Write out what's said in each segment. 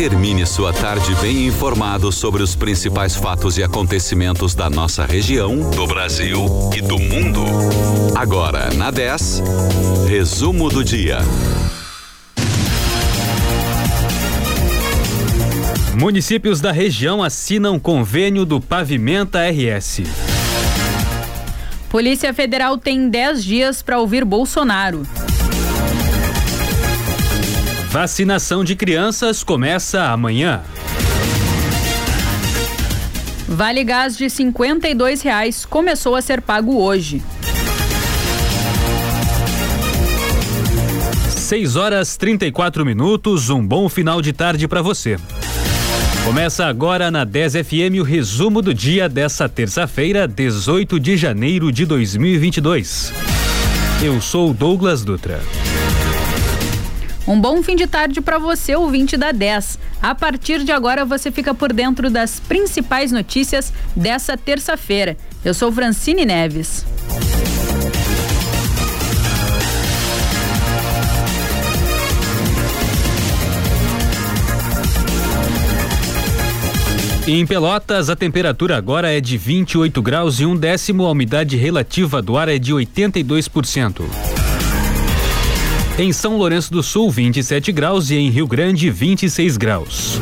Termine sua tarde bem informado sobre os principais fatos e acontecimentos da nossa região, do Brasil e do mundo. Agora, na 10, resumo do dia. Municípios da região assinam convênio do Pavimenta RS. Polícia Federal tem 10 dias para ouvir Bolsonaro. Vacinação de crianças começa amanhã. Vale Gás de 52 reais começou a ser pago hoje. 6 horas 34 minutos, um bom final de tarde para você. Começa agora na 10 FM o resumo do dia dessa terça-feira, 18 de janeiro de 2022. Eu sou Douglas Dutra. Um bom fim de tarde para você, ouvinte da 10. A partir de agora você fica por dentro das principais notícias dessa terça-feira. Eu sou Francine Neves. Em Pelotas, a temperatura agora é de 28 graus e um décimo, a umidade relativa do ar é de 82%. Em São Lourenço do Sul, 27 graus e em Rio Grande, 26 graus.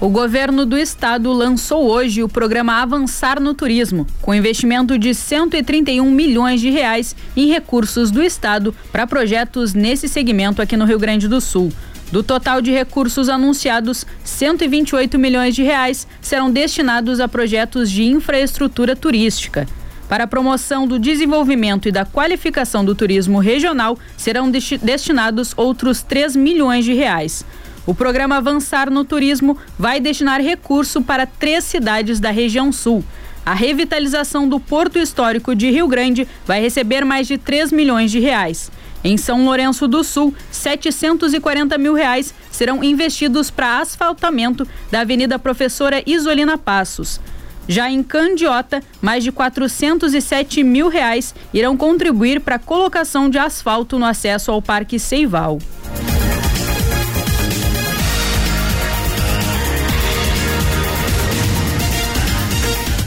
O governo do estado lançou hoje o programa Avançar no Turismo, com investimento de 131 milhões de reais em recursos do estado para projetos nesse segmento aqui no Rio Grande do Sul. Do total de recursos anunciados, 128 milhões de reais serão destinados a projetos de infraestrutura turística. Para a promoção do desenvolvimento e da qualificação do turismo regional, serão destinados outros 3 milhões de reais. O programa Avançar no Turismo vai destinar recurso para três cidades da região sul. A revitalização do Porto Histórico de Rio Grande vai receber mais de 3 milhões de reais. Em São Lourenço do Sul, 740 mil reais serão investidos para asfaltamento da Avenida Professora Isolina Passos. Já em Candiota, mais de 407 mil reais irão contribuir para a colocação de asfalto no acesso ao Parque Seival.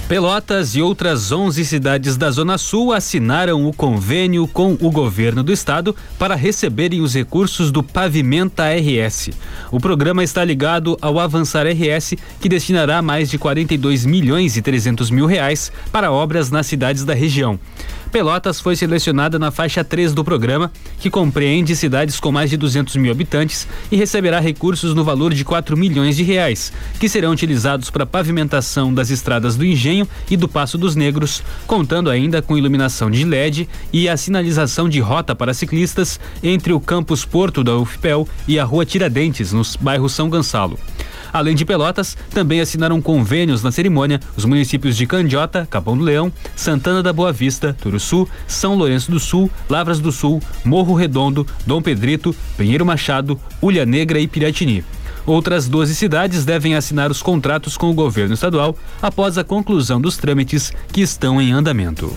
Pelotas e outras 11 cidades da Zona Sul assinaram o convênio com o governo do estado para receberem os recursos do Pavimenta RS. O programa está ligado ao Avançar RS, que destinará mais de 42 milhões e 300 mil reais para obras nas cidades da região. Pelotas foi selecionada na faixa 3 do programa, que compreende cidades com mais de 200 mil habitantes e receberá recursos no valor de 4 milhões de reais, que serão utilizados para pavimentação das estradas do Engenho e do Passo dos Negros, contando ainda com iluminação de LED e a sinalização de rota para ciclistas entre o campus Porto da UFPEL e a Rua Tiradentes, nos bairros São Gonçalo. Além de Pelotas, também assinaram convênios na cerimônia os municípios de Candiota, Capão do Leão, Santana da Boa Vista, Turuçu, São Lourenço do Sul, Lavras do Sul, Morro Redondo, Dom Pedrito, Pinheiro Machado, Ulha Negra e Piratini. Outras 12 cidades devem assinar os contratos com o governo estadual após a conclusão dos trâmites que estão em andamento.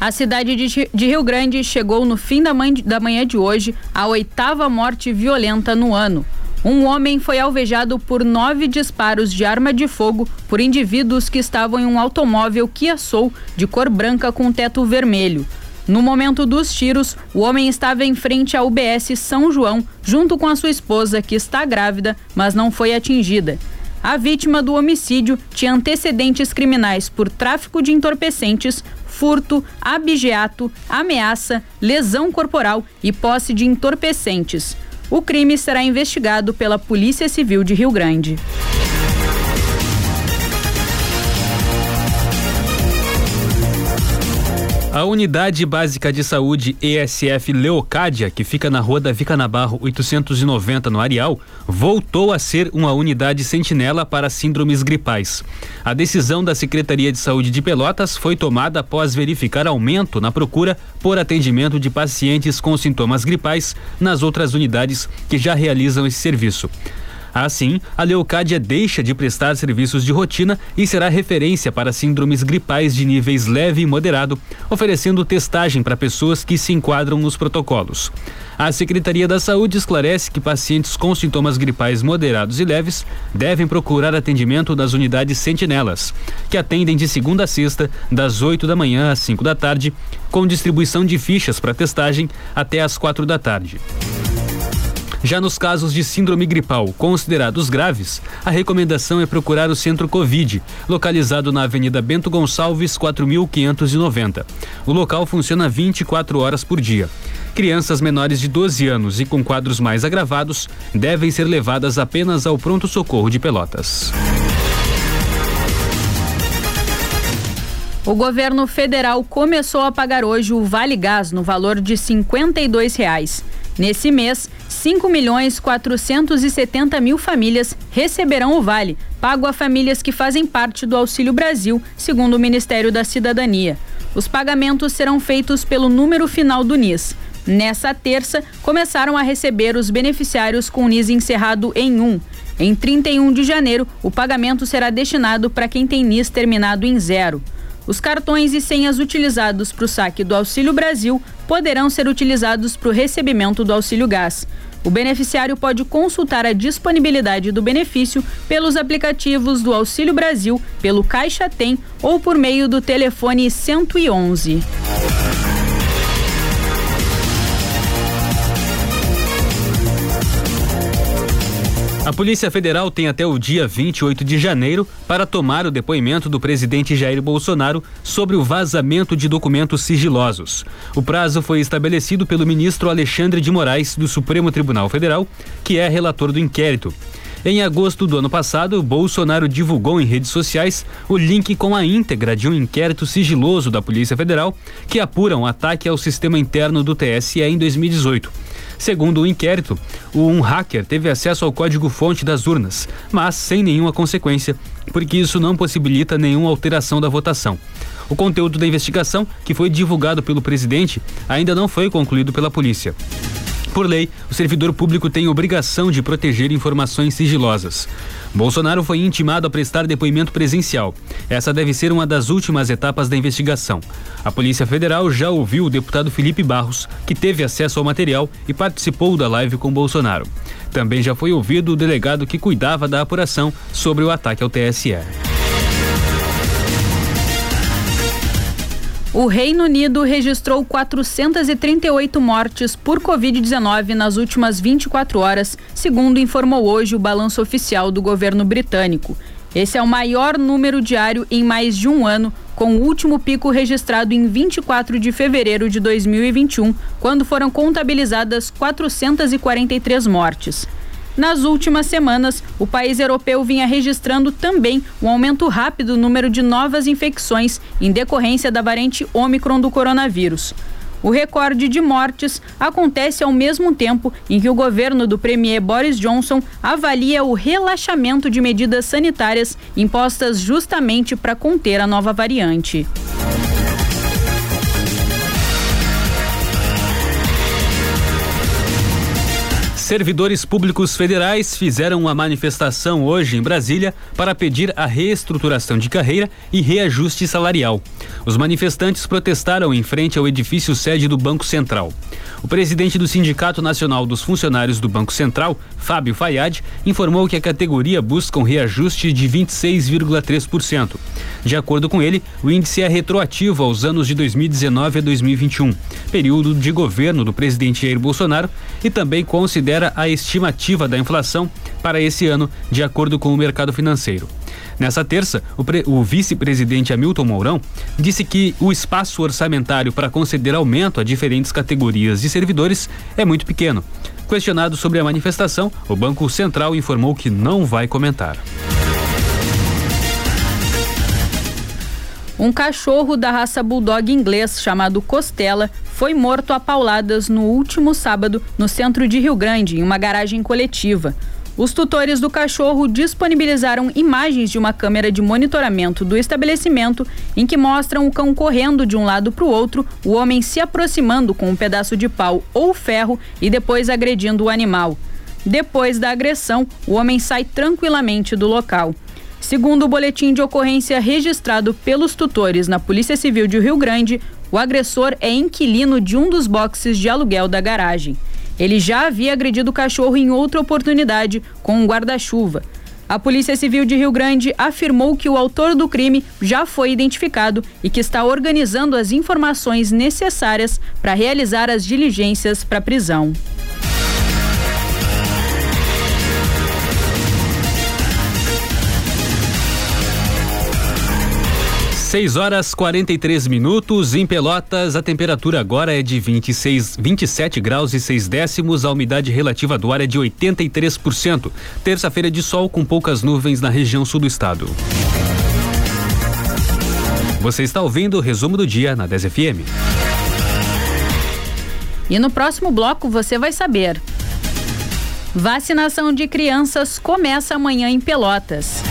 A cidade de, Rio Grande chegou no fim da manhã de hoje à oitava morte violenta no ano. Um homem foi alvejado por nove disparos de arma de fogo por indivíduos que estavam em um automóvel Kia Soul de cor branca com teto vermelho. No momento dos tiros, o homem estava em frente à UBS São João, junto com a sua esposa, que está grávida, mas não foi atingida. A vítima do homicídio tinha antecedentes criminais por tráfico de entorpecentes, furto, abigeato, ameaça, lesão corporal e posse de entorpecentes. O crime será investigado pela Polícia Civil de Rio Grande. A Unidade Básica de Saúde ESF Leocádia, que fica na Rua da Vica Nabarro 890 no Areal, voltou a ser uma unidade sentinela para síndromes gripais. A decisão da Secretaria de Saúde de Pelotas foi tomada após verificar aumento na procura por atendimento de pacientes com sintomas gripais nas outras unidades que já realizam esse serviço. Assim, a Leocádia deixa de prestar serviços de rotina e será referência para síndromes gripais de níveis leve e moderado, oferecendo testagem para pessoas que se enquadram nos protocolos. A Secretaria da Saúde esclarece que pacientes com sintomas gripais moderados e leves devem procurar atendimento nas unidades sentinelas, que atendem de segunda a sexta, das 8 da manhã às 5 da tarde, com distribuição de fichas para testagem até às quatro da tarde. Já nos casos de síndrome gripal considerados graves, a recomendação é procurar o Centro Covid, localizado na Avenida Bento Gonçalves, 4590. O local funciona 24 horas por dia. Crianças menores de 12 anos e com quadros mais agravados devem ser levadas apenas ao pronto-socorro de Pelotas. O governo federal começou a pagar hoje o Vale Gás no valor de 52 reais. Nesse mês, 5 milhões 470 mil famílias receberão o vale, pago a famílias que fazem parte do Auxílio Brasil, segundo o Ministério da Cidadania. Os pagamentos serão feitos pelo número final do NIS. Nessa terça, começaram a receber os beneficiários com o NIS encerrado em 1. Em 31 de janeiro, o pagamento será destinado para quem tem NIS terminado em zero. Os cartões e senhas utilizados para o saque do Auxílio Brasil poderão ser utilizados para o recebimento do auxílio gás. O beneficiário pode consultar a disponibilidade do benefício pelos aplicativos do Auxílio Brasil, pelo Caixa Tem ou por meio do telefone 111. A Polícia Federal tem até o dia 28 de janeiro para tomar o depoimento do presidente Jair Bolsonaro sobre o vazamento de documentos sigilosos. O prazo foi estabelecido pelo ministro Alexandre de Moraes, do Supremo Tribunal Federal, que é relator do inquérito. Em agosto do ano passado, Bolsonaro divulgou em redes sociais o link com a íntegra de um inquérito sigiloso da Polícia Federal que apura um ataque ao sistema interno do TSE em 2018. Segundo o inquérito, um hacker teve acesso ao código-fonte das urnas, mas sem nenhuma consequência, porque isso não possibilita nenhuma alteração da votação. O conteúdo da investigação, que foi divulgado pelo presidente, ainda não foi concluído pela polícia. Por lei, o servidor público tem obrigação de proteger informações sigilosas. Bolsonaro foi intimado a prestar depoimento presencial. Essa deve ser uma das últimas etapas da investigação. A Polícia Federal já ouviu o deputado Felipe Barros, que teve acesso ao material e participou da live com Bolsonaro. Também já foi ouvido o delegado que cuidava da apuração sobre o ataque ao TSE. O Reino Unido registrou 438 mortes por Covid-19 nas últimas 24 horas, segundo informou hoje o balanço oficial do governo britânico. Esse é o maior número diário em mais de um ano, com o último pico registrado em 24 de fevereiro de 2021, quando foram contabilizadas 443 mortes. Nas últimas semanas, o país europeu vinha registrando também um aumento rápido no número de novas infecções em decorrência da variante Ômicron do coronavírus. O recorde de mortes acontece ao mesmo tempo em que o governo do premier Boris Johnson avalia o relaxamento de medidas sanitárias impostas justamente para conter a nova variante. Servidores públicos federais fizeram uma manifestação hoje em Brasília para pedir a reestruturação de carreira e reajuste salarial. Os manifestantes protestaram em frente ao edifício sede do Banco Central. O presidente do Sindicato Nacional dos Funcionários do Banco Central, Fábio Fayad, informou que a categoria busca um reajuste de 26,3%. De acordo com ele, o índice é retroativo aos anos de 2019 a 2021, período de governo do presidente Jair Bolsonaro, e também considera a estimativa da inflação para esse ano, de acordo com o mercado financeiro. Nessa terça, o, o vice-presidente Hamilton Mourão disse que o espaço orçamentário para conceder aumento a diferentes categorias de servidores é muito pequeno. Questionado sobre a manifestação, o Banco Central informou que não vai comentar. Um cachorro da raça bulldog inglês chamado Costela foi morto a pauladas no último sábado no centro de Rio Grande, em uma garagem coletiva. Os tutores do cachorro disponibilizaram imagens de uma câmera de monitoramento do estabelecimento em que mostram o cão correndo de um lado para o outro, o homem se aproximando com um pedaço de pau ou ferro e depois agredindo o animal. Depois da agressão, o homem sai tranquilamente do local. Segundo o boletim de ocorrência registrado pelos tutores na Polícia Civil de Rio Grande, o agressor é inquilino de um dos boxes de aluguel da garagem. Ele já havia agredido o cachorro em outra oportunidade com um guarda-chuva. A Polícia Civil de Rio Grande afirmou que o autor do crime já foi identificado e que está organizando as informações necessárias para realizar as diligências para prisão. 6 horas 43 minutos. Em Pelotas, a temperatura agora é de 26, 27 graus e 6 décimos. A umidade relativa do ar é de 83%. Terça-feira de sol com poucas nuvens na região sul do estado. Você está ouvindo o resumo do dia na 10 FM. E no próximo bloco você vai saber. Vacinação de crianças começa amanhã em Pelotas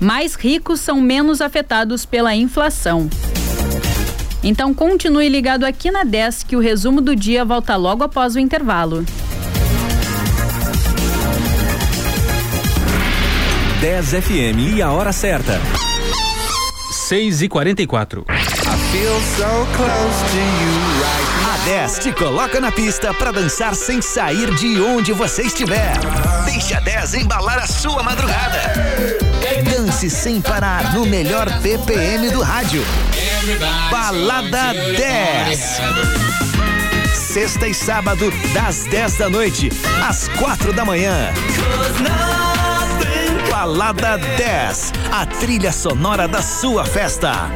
mais ricos são menos afetados pela inflação. Então continue ligado aqui na 10 que o resumo do dia volta logo após o intervalo. 10 FM e a hora certa. 6 e 44 A 10 te coloca na pista para dançar sem sair de onde você estiver. Deixa a 10 embalar a sua madrugada. Dance sem parar no melhor BPM do rádio. Balada 10. Sexta e sábado, das 10 da noite às 4 da manhã. Balada 10, a trilha sonora da sua festa.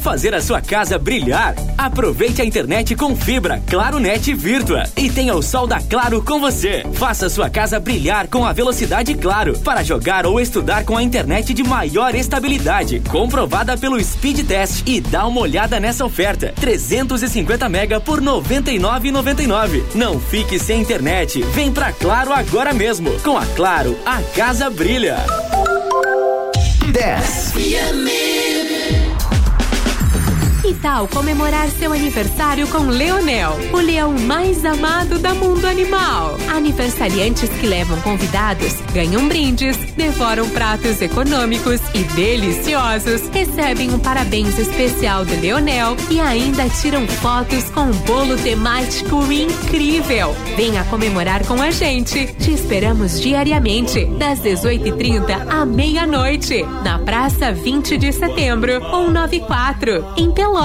Fazer a sua casa brilhar? Aproveite a internet com fibra Claro Net Virtua e tenha o sol da Claro com você. Faça sua casa brilhar com a velocidade Claro para jogar ou estudar com a internet de maior estabilidade, comprovada pelo Speed Test e dá uma olhada nessa oferta. 350 mega por 99,99. Não fique sem internet. Vem pra Claro agora mesmo. Com a Claro, a casa brilha. 10. Que tal comemorar seu aniversário com Leonel, o leão mais amado da mundo animal? Aniversariantes que levam convidados ganham brindes, devoram pratos econômicos e deliciosos, recebem um parabéns especial do Leonel e ainda tiram fotos com um bolo temático incrível. Venha comemorar com a gente. Te esperamos diariamente, das 18h30 à meia-noite, na Praça 20 de Setembro, 194, em Pelotas.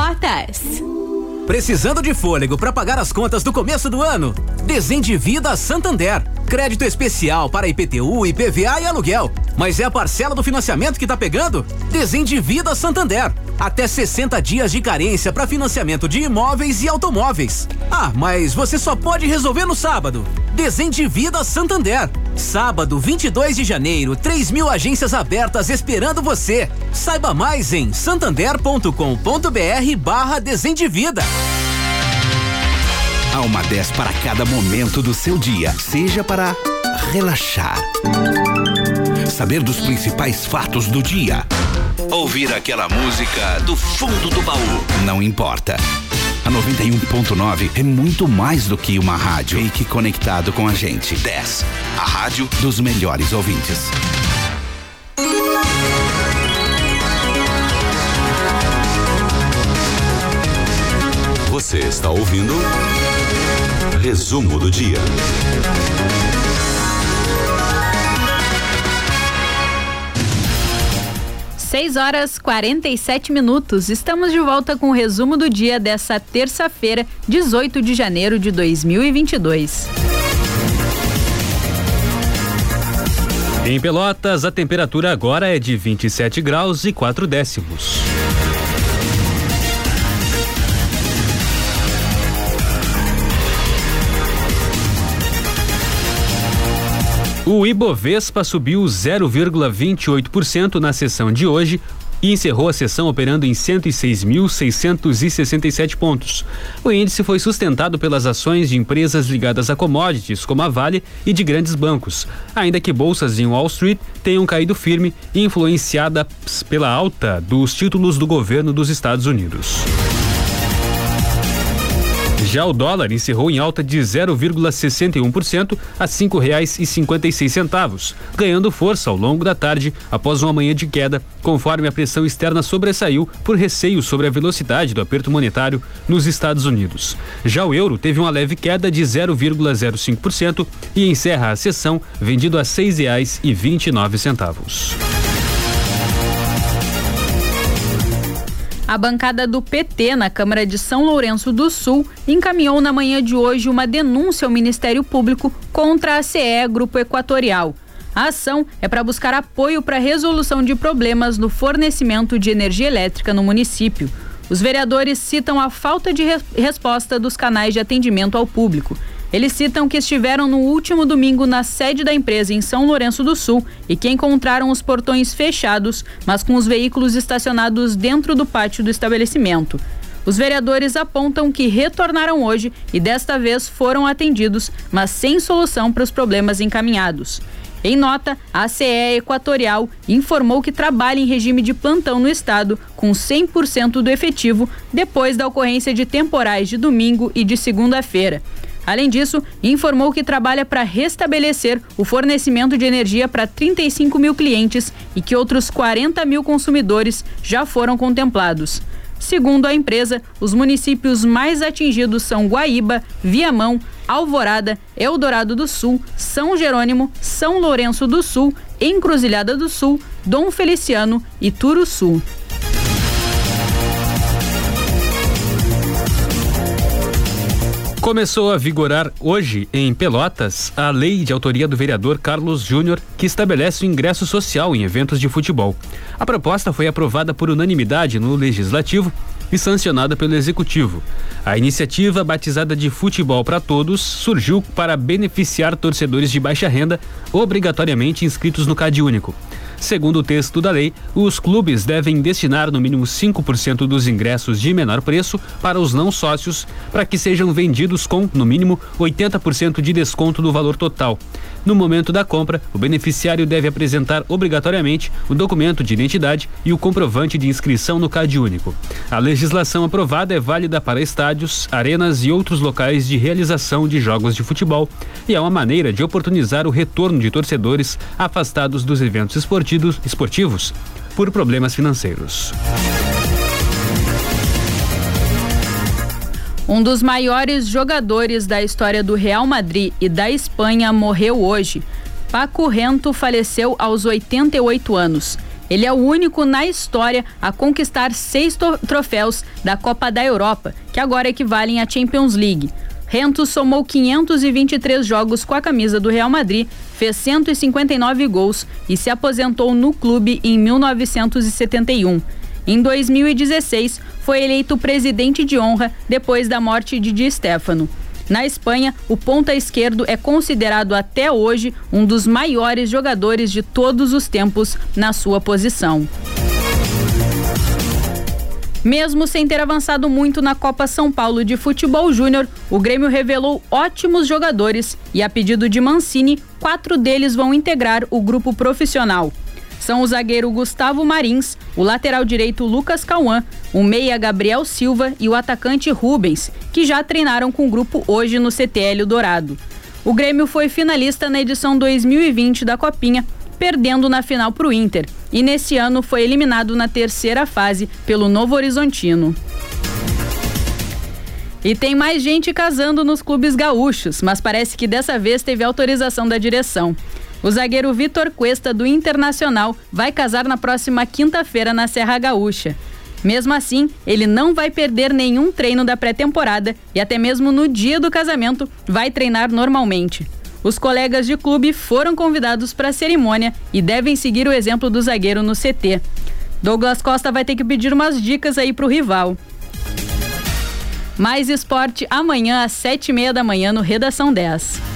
Precisando de fôlego para pagar as contas do começo do ano? Desendivida Santander. Crédito especial para IPTU, IPVA e aluguel. Mas é a parcela do financiamento que tá pegando? Desendivida Santander. Até 60 dias de carência para financiamento de imóveis e automóveis. Ah, mas você só pode resolver no sábado. Desendivida Santander. Sábado, 22 de janeiro, 3 mil agências abertas esperando você. Saiba mais em santander.com.br barra Desendivida. Há uma 10 para cada momento do seu dia, seja para relaxar, saber dos principais fatos do dia, ouvir aquela música do fundo do baú. Não importa. A 91.9 é muito mais do que uma rádio. Fique conectado com a gente. 10. A rádio dos melhores ouvintes. Você está ouvindo Resumo do dia. Seis horas 47 minutos. Estamos de volta com o resumo do dia dessa terça-feira, 18 de janeiro de 2022. Em Pelotas, a temperatura agora é de 27 graus e 4 décimos. O Ibovespa subiu 0,28% na sessão de hoje e encerrou a sessão operando em 106.667 pontos. O índice foi sustentado pelas ações de empresas ligadas a commodities, como a Vale, e de grandes bancos, ainda que bolsas em Wall Street tenham caído firme, influenciadas pela alta dos títulos do governo dos Estados Unidos. Já o dólar encerrou em alta de 0,61% a R$ 5,56, ganhando força ao longo da tarde após uma manhã de queda, conforme a pressão externa sobressaiu por receio sobre a velocidade do aperto monetário nos Estados Unidos. Já o euro teve uma leve queda de 0,05% e encerra a sessão vendido a R$ 6,29. A bancada do PT na Câmara de São Lourenço do Sul encaminhou na manhã de hoje uma denúncia ao Ministério Público contra a CE Grupo Equatorial. A ação é para buscar apoio para a resolução de problemas no fornecimento de energia elétrica no município. Os vereadores citam a falta de re resposta dos canais de atendimento ao público eles citam que estiveram no último domingo na sede da empresa em São Lourenço do Sul e que encontraram os portões fechados, mas com os veículos estacionados dentro do pátio do estabelecimento. Os vereadores apontam que retornaram hoje e desta vez foram atendidos, mas sem solução para os problemas encaminhados. Em nota, a CE Equatorial informou que trabalha em regime de plantão no estado, com 100% do efetivo, depois da ocorrência de temporais de domingo e de segunda-feira. Além disso, informou que trabalha para restabelecer o fornecimento de energia para 35 mil clientes e que outros 40 mil consumidores já foram contemplados. Segundo a empresa, os municípios mais atingidos são Guaíba, Viamão, Alvorada, Eldorado do Sul, São Jerônimo, São Lourenço do Sul, Encruzilhada do Sul, Dom Feliciano e Turuçu. Começou a vigorar hoje, em Pelotas, a lei de autoria do vereador Carlos Júnior, que estabelece o ingresso social em eventos de futebol. A proposta foi aprovada por unanimidade no Legislativo e sancionada pelo Executivo. A iniciativa, batizada de Futebol para Todos, surgiu para beneficiar torcedores de baixa renda obrigatoriamente inscritos no CadÚnico. Único. Segundo o texto da lei, os clubes devem destinar no mínimo 5% dos ingressos de menor preço para os não sócios, para que sejam vendidos com, no mínimo, 80% de desconto do valor total. No momento da compra, o beneficiário deve apresentar obrigatoriamente o documento de identidade e o comprovante de inscrição no CAD único. A legislação aprovada é válida para estádios, arenas e outros locais de realização de jogos de futebol e é uma maneira de oportunizar o retorno de torcedores afastados dos eventos esportivos, por problemas financeiros. Um dos maiores jogadores da história do Real Madrid e da Espanha morreu hoje. Paco Rento faleceu aos 88 anos. Ele é o único na história a conquistar seis troféus da Copa da Europa, que agora equivalem à Champions League. Rento somou 523 jogos com a camisa do Real Madrid, fez 159 gols e se aposentou no clube em 1971. Em 2016, foi eleito presidente de honra depois da morte de Di Stefano. Na Espanha, o ponta esquerdo é considerado até hoje um dos maiores jogadores de todos os tempos na sua posição. Mesmo sem ter avançado muito na Copa São Paulo de Futebol Júnior, o Grêmio revelou ótimos jogadores e, a pedido de Mancini, quatro deles vão integrar o grupo profissional são o zagueiro Gustavo Marins, o lateral direito Lucas Cauã, o meia Gabriel Silva e o atacante Rubens, que já treinaram com o grupo hoje no CTL Dourado. O Grêmio foi finalista na edição 2020 da Copinha, perdendo na final para o Inter, e nesse ano foi eliminado na terceira fase pelo Novo Horizontino. E tem mais gente casando nos clubes gaúchos, mas parece que dessa vez teve autorização da direção. O zagueiro Vitor Cuesta, do Internacional, vai casar na próxima quinta-feira na Serra Gaúcha. Mesmo assim, ele não vai perder nenhum treino da pré-temporada e até mesmo no dia do casamento vai treinar normalmente. Os colegas de clube foram convidados para a cerimônia e devem seguir o exemplo do zagueiro no CT. Douglas Costa vai ter que pedir umas dicas aí para o rival. Mais esporte amanhã às sete e meia da manhã no Redação 10.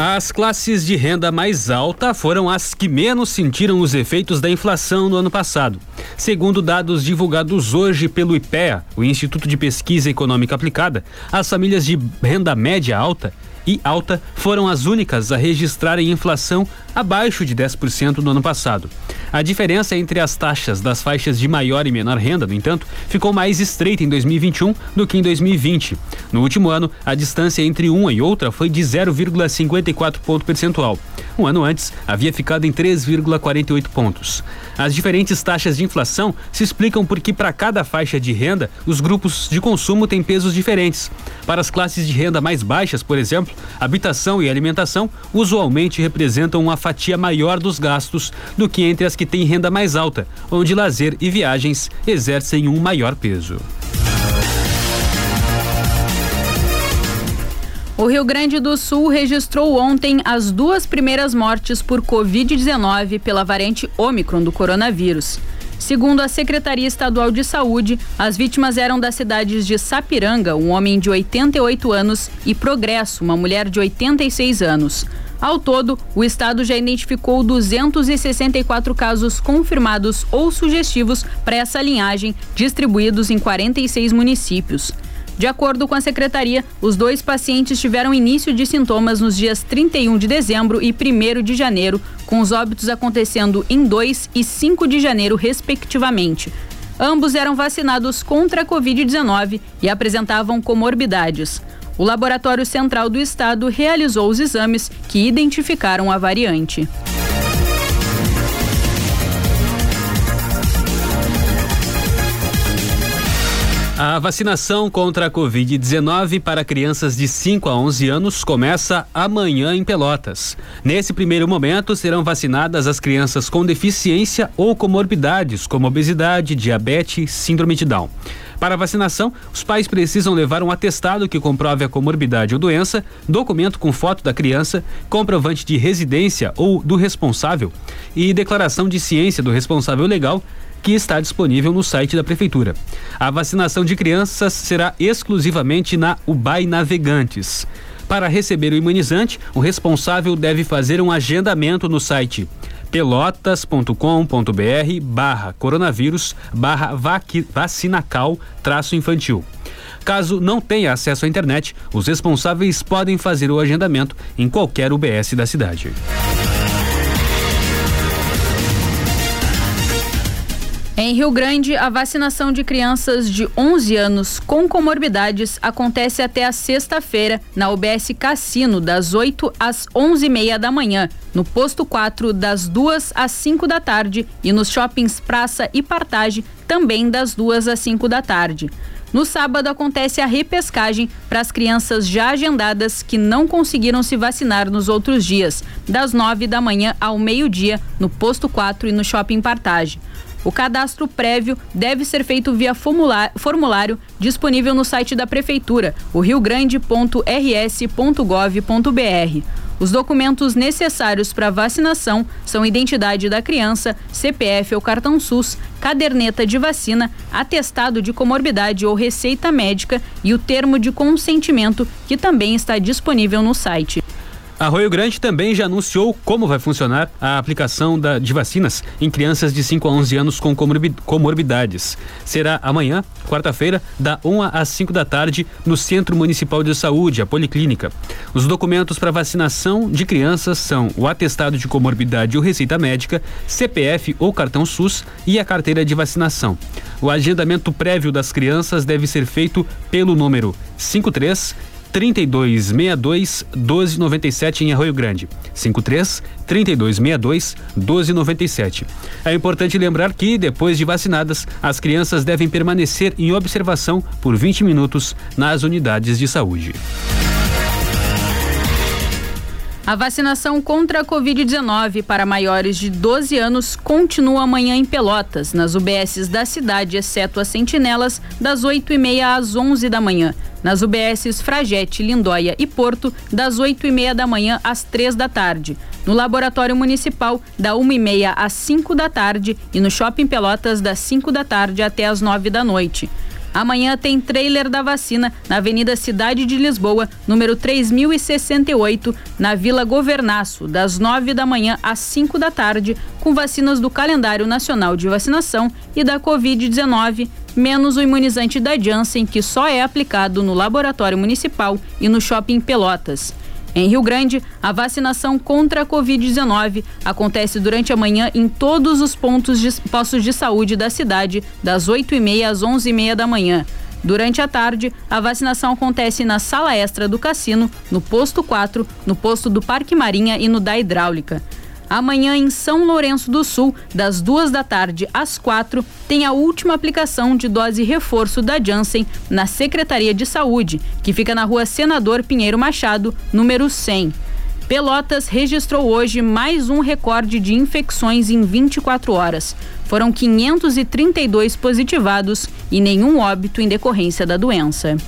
As classes de renda mais alta foram as que menos sentiram os efeitos da inflação no ano passado. Segundo dados divulgados hoje pelo IPEA, o Instituto de Pesquisa Econômica Aplicada, as famílias de renda média alta e alta foram as únicas a registrarem inflação abaixo de 10% no ano passado. A diferença entre as taxas das faixas de maior e menor renda, no entanto, ficou mais estreita em 2021 do que em 2020. No último ano, a distância entre uma e outra foi de 0,54 ponto percentual. Um ano antes, havia ficado em 3,48 pontos. As diferentes taxas de inflação se explicam porque, para cada faixa de renda, os grupos de consumo têm pesos diferentes. Para as classes de renda mais baixas, por exemplo, habitação e alimentação usualmente representam uma fatia maior dos gastos do que entre as que têm renda mais alta, onde lazer e viagens exercem um maior peso. O Rio Grande do Sul registrou ontem as duas primeiras mortes por Covid-19 pela variante Ômicron do coronavírus. Segundo a Secretaria Estadual de Saúde, as vítimas eram das cidades de Sapiranga, um homem de 88 anos, e Progresso, uma mulher de 86 anos. Ao todo, o estado já identificou 264 casos confirmados ou sugestivos para essa linhagem, distribuídos em 46 municípios. De acordo com a secretaria, os dois pacientes tiveram início de sintomas nos dias 31 de dezembro e 1 de janeiro, com os óbitos acontecendo em 2 e 5 de janeiro, respectivamente. Ambos eram vacinados contra a Covid-19 e apresentavam comorbidades. O Laboratório Central do Estado realizou os exames que identificaram a variante. A vacinação contra a Covid-19 para crianças de 5 a 11 anos começa amanhã em Pelotas. Nesse primeiro momento, serão vacinadas as crianças com deficiência ou comorbidades, como obesidade, diabetes, síndrome de Down. Para vacinação, os pais precisam levar um atestado que comprove a comorbidade ou doença, documento com foto da criança, comprovante de residência ou do responsável e declaração de ciência do responsável legal que está disponível no site da Prefeitura. A vacinação de crianças será exclusivamente na UBAI Navegantes. Para receber o imunizante, o responsável deve fazer um agendamento no site pelotas.com.br barra coronavírus barra vacinacal traço infantil. Caso não tenha acesso à internet, os responsáveis podem fazer o agendamento em qualquer UBS da cidade. Em Rio Grande, a vacinação de crianças de 11 anos com comorbidades acontece até a sexta-feira na UBS Cassino, das 8 às 11h30 da manhã, no posto 4, das 2 às 5 da tarde e nos shoppings Praça e Partage, também das 2 às 5 da tarde. No sábado acontece a repescagem para as crianças já agendadas que não conseguiram se vacinar nos outros dias, das 9 da manhã ao meio-dia, no posto 4 e no shopping Partage. O cadastro prévio deve ser feito via formulário disponível no site da Prefeitura, o riogrande.rs.gov.br. Os documentos necessários para vacinação são identidade da criança, CPF ou cartão SUS, caderneta de vacina, atestado de comorbidade ou receita médica e o termo de consentimento, que também está disponível no site. Arroio Grande também já anunciou como vai funcionar a aplicação da, de vacinas em crianças de 5 a 11 anos com comorbidades. Será amanhã, quarta-feira, da 1 às 5 da tarde, no Centro Municipal de Saúde, a Policlínica. Os documentos para vacinação de crianças são o atestado de comorbidade ou receita médica, CPF ou cartão SUS e a carteira de vacinação. O agendamento prévio das crianças deve ser feito pelo número 53 3262 1297 em Arroio Grande. 53 3262 1297. É importante lembrar que, depois de vacinadas, as crianças devem permanecer em observação por 20 minutos nas unidades de saúde. A vacinação contra a Covid-19 para maiores de 12 anos continua amanhã em Pelotas, nas UBSs da cidade, exceto as sentinelas, das 8h30 às 11 da manhã. Nas UBSs Fragete, Lindóia e Porto, das 8h30 da manhã às 3 da tarde. No Laboratório Municipal, da 1h30 às 5 da tarde. E no Shopping Pelotas, das 5 da tarde até às 9 da noite. Amanhã tem trailer da vacina na Avenida Cidade de Lisboa, número 3068, na Vila Governaço, das 9 da manhã às 5 da tarde, com vacinas do Calendário Nacional de Vacinação e da Covid-19, menos o imunizante da Janssen, que só é aplicado no Laboratório Municipal e no Shopping Pelotas. Em Rio Grande, a vacinação contra a Covid-19 acontece durante a manhã em todos os pontos de, postos de saúde da cidade, das 8h30 às 11h30 da manhã. Durante a tarde, a vacinação acontece na sala extra do cassino, no posto 4, no posto do Parque Marinha e no da Hidráulica. Amanhã, em São Lourenço do Sul, das duas da tarde às quatro, tem a última aplicação de dose reforço da Janssen na Secretaria de Saúde, que fica na rua Senador Pinheiro Machado, número 100. Pelotas registrou hoje mais um recorde de infecções em 24 horas. Foram 532 positivados e nenhum óbito em decorrência da doença.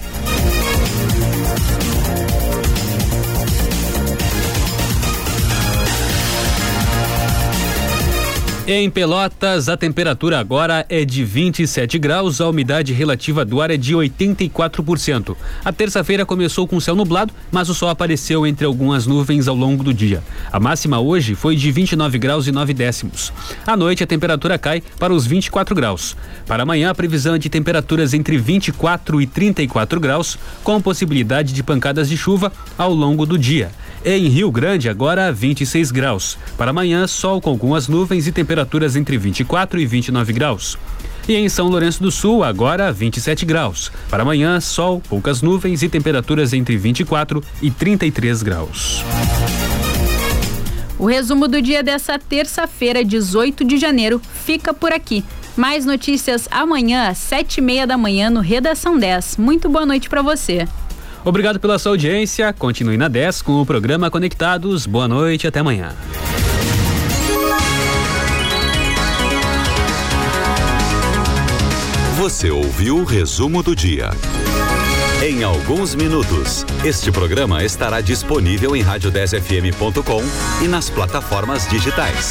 Em Pelotas, a temperatura agora é de 27 graus, a umidade relativa do ar é de 84%. A terça-feira começou com céu nublado, mas o sol apareceu entre algumas nuvens ao longo do dia. A máxima hoje foi de 29 graus e 9 décimos. À noite, a temperatura cai para os 24 graus. Para amanhã, a previsão é de temperaturas entre 24 e 34 graus, com possibilidade de pancadas de chuva ao longo do dia. Em Rio Grande, agora 26 graus. Para amanhã, sol com algumas nuvens e temperaturas entre 24 e 29 graus. E em São Lourenço do Sul, agora 27 graus. Para amanhã, sol, poucas nuvens e temperaturas entre 24 e 33 graus. O resumo do dia dessa terça-feira, 18 de janeiro, fica por aqui. Mais notícias amanhã, às sete e meia da manhã, no Redação 10. Muito boa noite para você. Obrigado pela sua audiência. Continue na 10 com o programa Conectados. Boa noite, até amanhã. Você ouviu o resumo do dia. Em alguns minutos, este programa estará disponível em rádio10fm.com e nas plataformas digitais.